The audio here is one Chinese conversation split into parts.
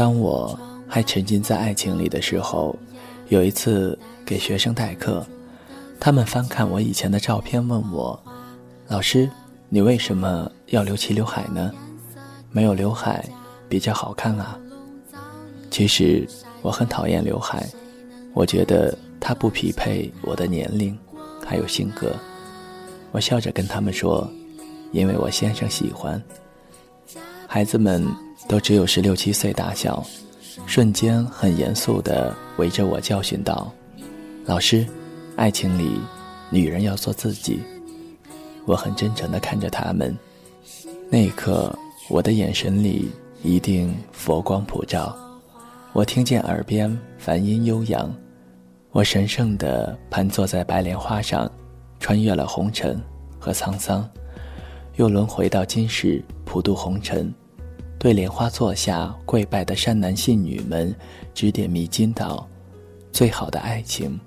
当我还沉浸在爱情里的时候，有一次给学生代课，他们翻看我以前的照片，问我：“老师，你为什么要留齐刘海呢？没有刘海比较好看啊。”其实我很讨厌刘海，我觉得它不匹配我的年龄，还有性格。我笑着跟他们说：“因为我先生喜欢。”孩子们。都只有十六七岁大小，瞬间很严肃地围着我教训道：“老师，爱情里，女人要做自己。”我很真诚地看着他们，那一刻，我的眼神里一定佛光普照。我听见耳边梵音悠扬，我神圣地盘坐在白莲花上，穿越了红尘和沧桑，又轮回到今世，普渡红尘。对莲花座下跪拜的善男信女们指点迷津道：“最好的爱情，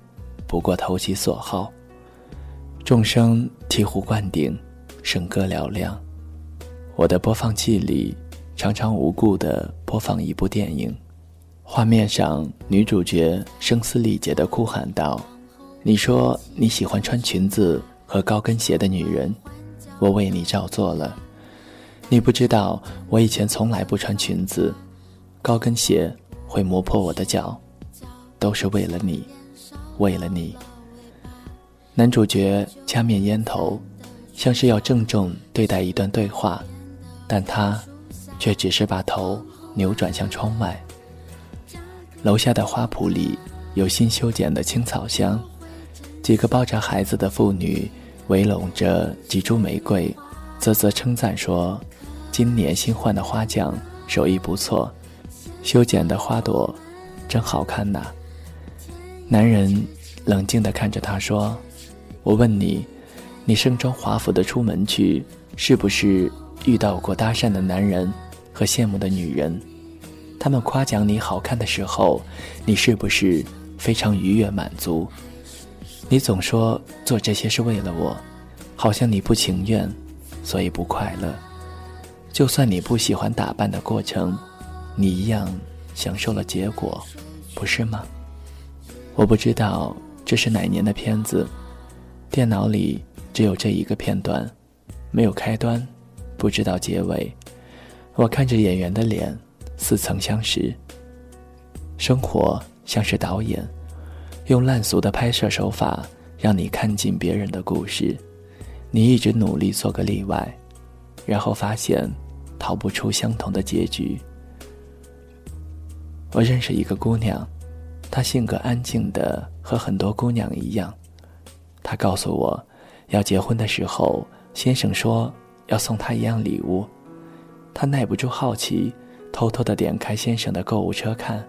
不过投其所好。”众生醍醐灌顶，笙歌嘹亮。我的播放器里常常无故地播放一部电影，画面上女主角声嘶力竭地哭喊道：“你说你喜欢穿裙子和高跟鞋的女人，我为你照做了。”你不知道，我以前从来不穿裙子，高跟鞋会磨破我的脚，都是为了你，为了你。男主角掐灭烟头，像是要郑重对待一段对话，但他却只是把头扭转向窗外。楼下的花圃里有新修剪的青草香，几个抱着孩子的妇女围拢着几株玫瑰，啧啧称赞说。今年新换的花匠手艺不错，修剪的花朵真好看呐。男人冷静地看着她说：“我问你，你盛装华服的出门去，是不是遇到过搭讪的男人和羡慕的女人？他们夸奖你好看的时候，你是不是非常愉悦满足？你总说做这些是为了我，好像你不情愿，所以不快乐。”就算你不喜欢打扮的过程，你一样享受了结果，不是吗？我不知道这是哪年的片子，电脑里只有这一个片段，没有开端，不知道结尾。我看着演员的脸，似曾相识。生活像是导演，用烂俗的拍摄手法让你看尽别人的故事，你一直努力做个例外，然后发现。逃不出相同的结局。我认识一个姑娘，她性格安静的和很多姑娘一样。她告诉我，要结婚的时候，先生说要送她一样礼物。她耐不住好奇，偷偷的点开先生的购物车看，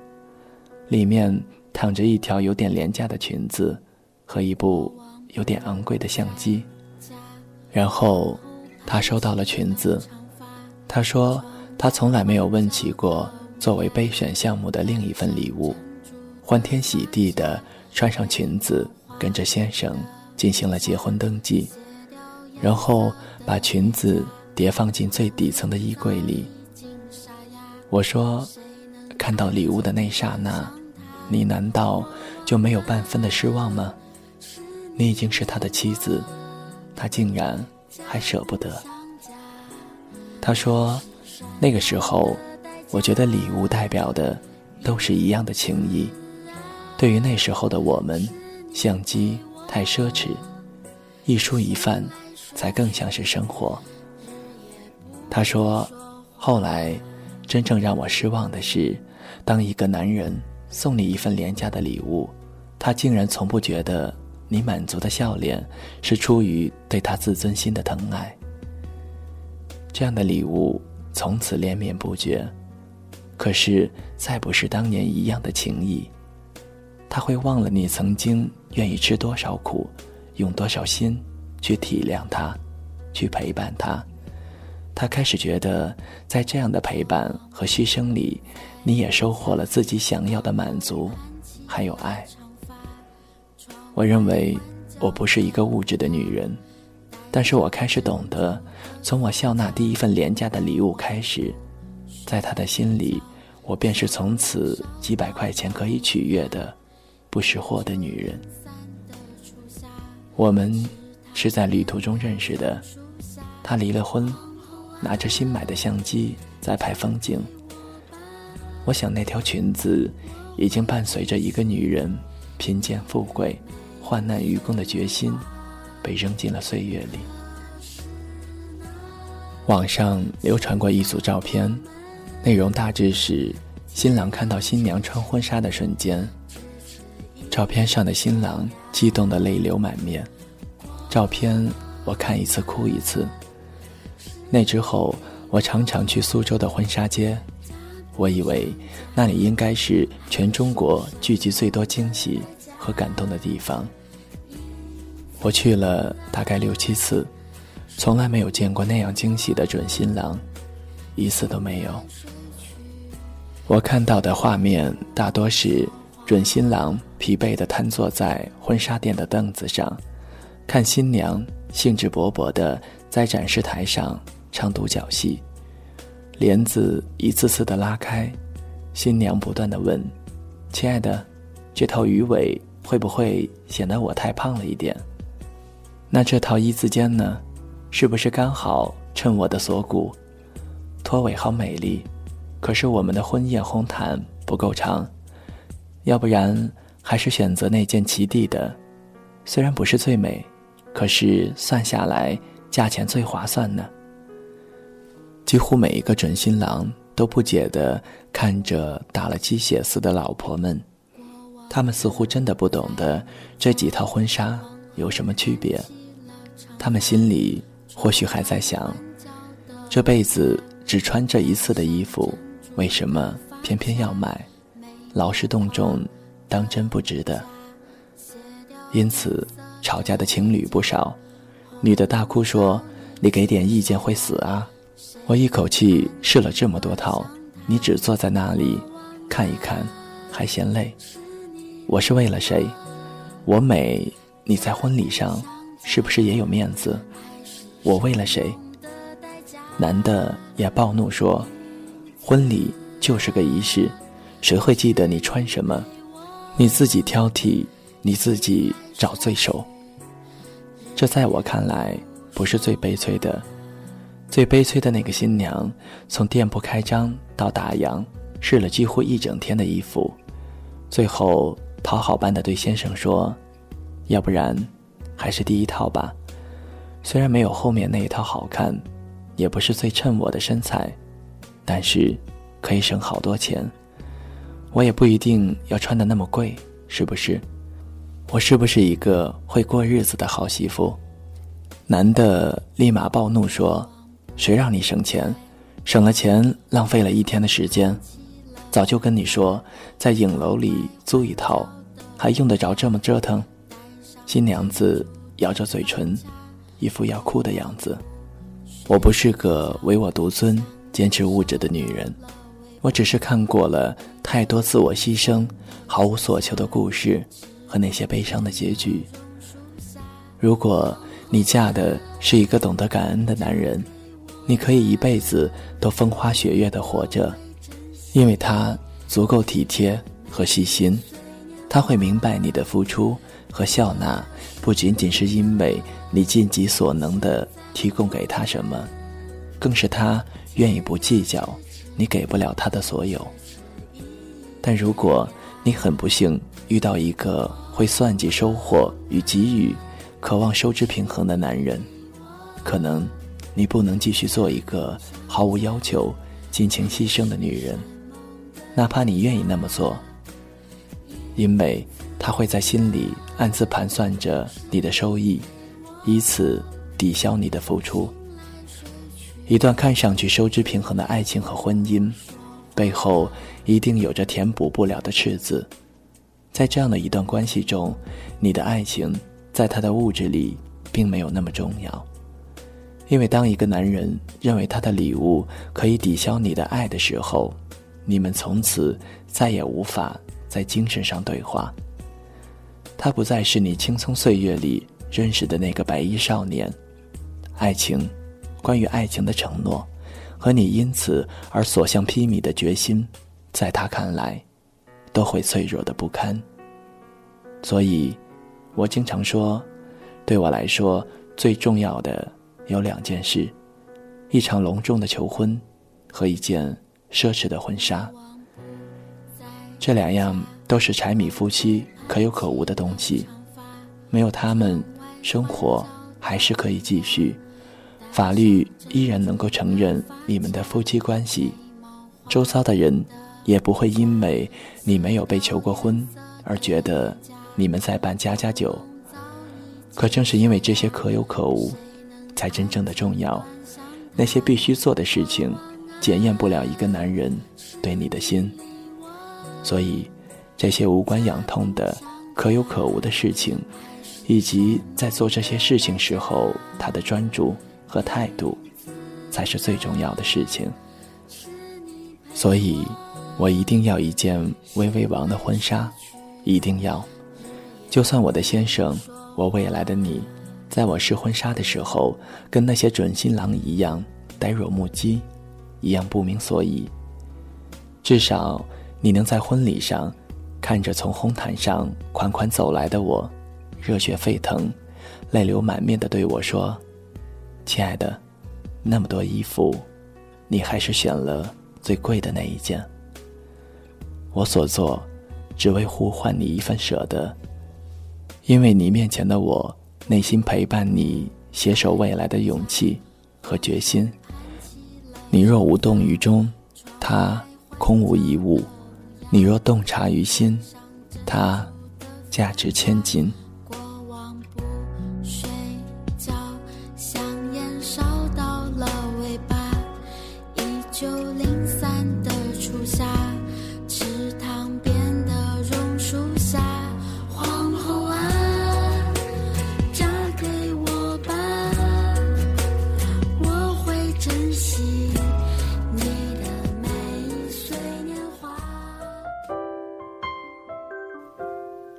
里面躺着一条有点廉价的裙子和一部有点昂贵的相机。然后，她收到了裙子。他说：“他从来没有问起过作为备选项目的另一份礼物，欢天喜地的穿上裙子，跟着先生进行了结婚登记，然后把裙子叠放进最底层的衣柜里。”我说：“看到礼物的那刹那，你难道就没有半分的失望吗？你已经是他的妻子，他竟然还舍不得。”他说：“那个时候，我觉得礼物代表的都是一样的情谊。对于那时候的我们，相机太奢侈，一蔬一饭才更像是生活。”他说：“后来，真正让我失望的是，当一个男人送你一份廉价的礼物，他竟然从不觉得你满足的笑脸是出于对他自尊心的疼爱。”这样的礼物从此连绵不绝，可是再不是当年一样的情谊。他会忘了你曾经愿意吃多少苦，用多少心去体谅他，去陪伴他。他开始觉得，在这样的陪伴和牺牲里，你也收获了自己想要的满足，还有爱。我认为，我不是一个物质的女人。但是我开始懂得，从我笑纳第一份廉价的礼物开始，在他的心里，我便是从此几百块钱可以取悦的不识货的女人。我们是在旅途中认识的，他离了婚，拿着新买的相机在拍风景。我想那条裙子已经伴随着一个女人贫贱富贵、患难与共的决心，被扔进了岁月里。网上流传过一组照片，内容大致是新郎看到新娘穿婚纱的瞬间。照片上的新郎激动的泪流满面，照片我看一次哭一次。那之后，我常常去苏州的婚纱街，我以为那里应该是全中国聚集最多惊喜和感动的地方。我去了大概六七次，从来没有见过那样惊喜的准新郎，一次都没有。我看到的画面大多是。准新郎疲惫地瘫坐在婚纱店的凳子上，看新娘兴致勃勃地在展示台上唱独角戏，帘子一次次地拉开，新娘不断地问：“亲爱的，这套鱼尾会不会显得我太胖了一点？那这套一字肩呢，是不是刚好衬我的锁骨？拖尾好美丽，可是我们的婚宴红毯不够长。”要不然，还是选择那件齐地的，虽然不是最美，可是算下来价钱最划算呢。几乎每一个准新郎都不解地看着打了鸡血似的老婆们，他们似乎真的不懂得这几套婚纱有什么区别。他们心里或许还在想：这辈子只穿这一次的衣服，为什么偏偏要买？劳师动众，当真不值得。因此，吵架的情侣不少。女的大哭说：“你给点意见会死啊！”我一口气试了这么多套，你只坐在那里看一看，还嫌累。我是为了谁？我美，你在婚礼上是不是也有面子？我为了谁？男的也暴怒说：“婚礼就是个仪式。”谁会记得你穿什么？你自己挑剔，你自己找罪受。这在我看来不是最悲催的，最悲催的那个新娘，从店铺开张到打烊，试了几乎一整天的衣服，最后讨好般的对先生说：“要不然，还是第一套吧。虽然没有后面那一套好看，也不是最衬我的身材，但是可以省好多钱。”我也不一定要穿的那么贵，是不是？我是不是一个会过日子的好媳妇？男的立马暴怒说：“谁让你省钱？省了钱，浪费了一天的时间。早就跟你说，在影楼里租一套，还用得着这么折腾？”新娘子咬着嘴唇，一副要哭的样子。我不是个唯我独尊、坚持物质的女人。我只是看过了太多自我牺牲、毫无所求的故事和那些悲伤的结局。如果你嫁的是一个懂得感恩的男人，你可以一辈子都风花雪月的活着，因为他足够体贴和细心。他会明白你的付出和笑纳，不仅仅是因为你尽己所能的提供给他什么，更是他愿意不计较。你给不了他的所有，但如果你很不幸遇到一个会算计收获与给予、渴望收支平衡的男人，可能你不能继续做一个毫无要求、尽情牺牲的女人，哪怕你愿意那么做，因为他会在心里暗自盘算着你的收益，以此抵消你的付出。一段看上去收支平衡的爱情和婚姻，背后一定有着填补不了的赤字。在这样的一段关系中，你的爱情在他的物质里并没有那么重要。因为当一个男人认为他的礼物可以抵消你的爱的时候，你们从此再也无法在精神上对话。他不再是你青葱岁月里认识的那个白衣少年。爱情，关于爱情的承诺，和你因此而所向披靡的决心，在他看来，都会脆弱的不堪。所以，我经常说，对我来说最重要的有两件事：一场隆重的求婚，和一件奢侈的婚纱。这两样都是柴米夫妻可有可无的东西，没有他们，生活还是可以继续，法律依然能够承认你们的夫妻关系，周遭的人也不会因为你没有被求过婚而觉得你们在办家家酒。可正是因为这些可有可无，才真正的重要。那些必须做的事情，检验不了一个男人对你的心。所以，这些无关痒痛的、可有可无的事情，以及在做这些事情时候他的专注和态度，才是最重要的事情。所以，我一定要一件威威王的婚纱，一定要。就算我的先生，我未来的你，在我试婚纱的时候，跟那些准新郎一样呆若木鸡，一样不明所以，至少。你能在婚礼上，看着从红毯上款款走来的我，热血沸腾，泪流满面的对我说：“亲爱的，那么多衣服，你还是选了最贵的那一件。我所做，只为互换你一份舍得，因为你面前的我，内心陪伴你携手未来的勇气和决心。你若无动于衷，他空无一物。”你若洞察于心，它价值千金。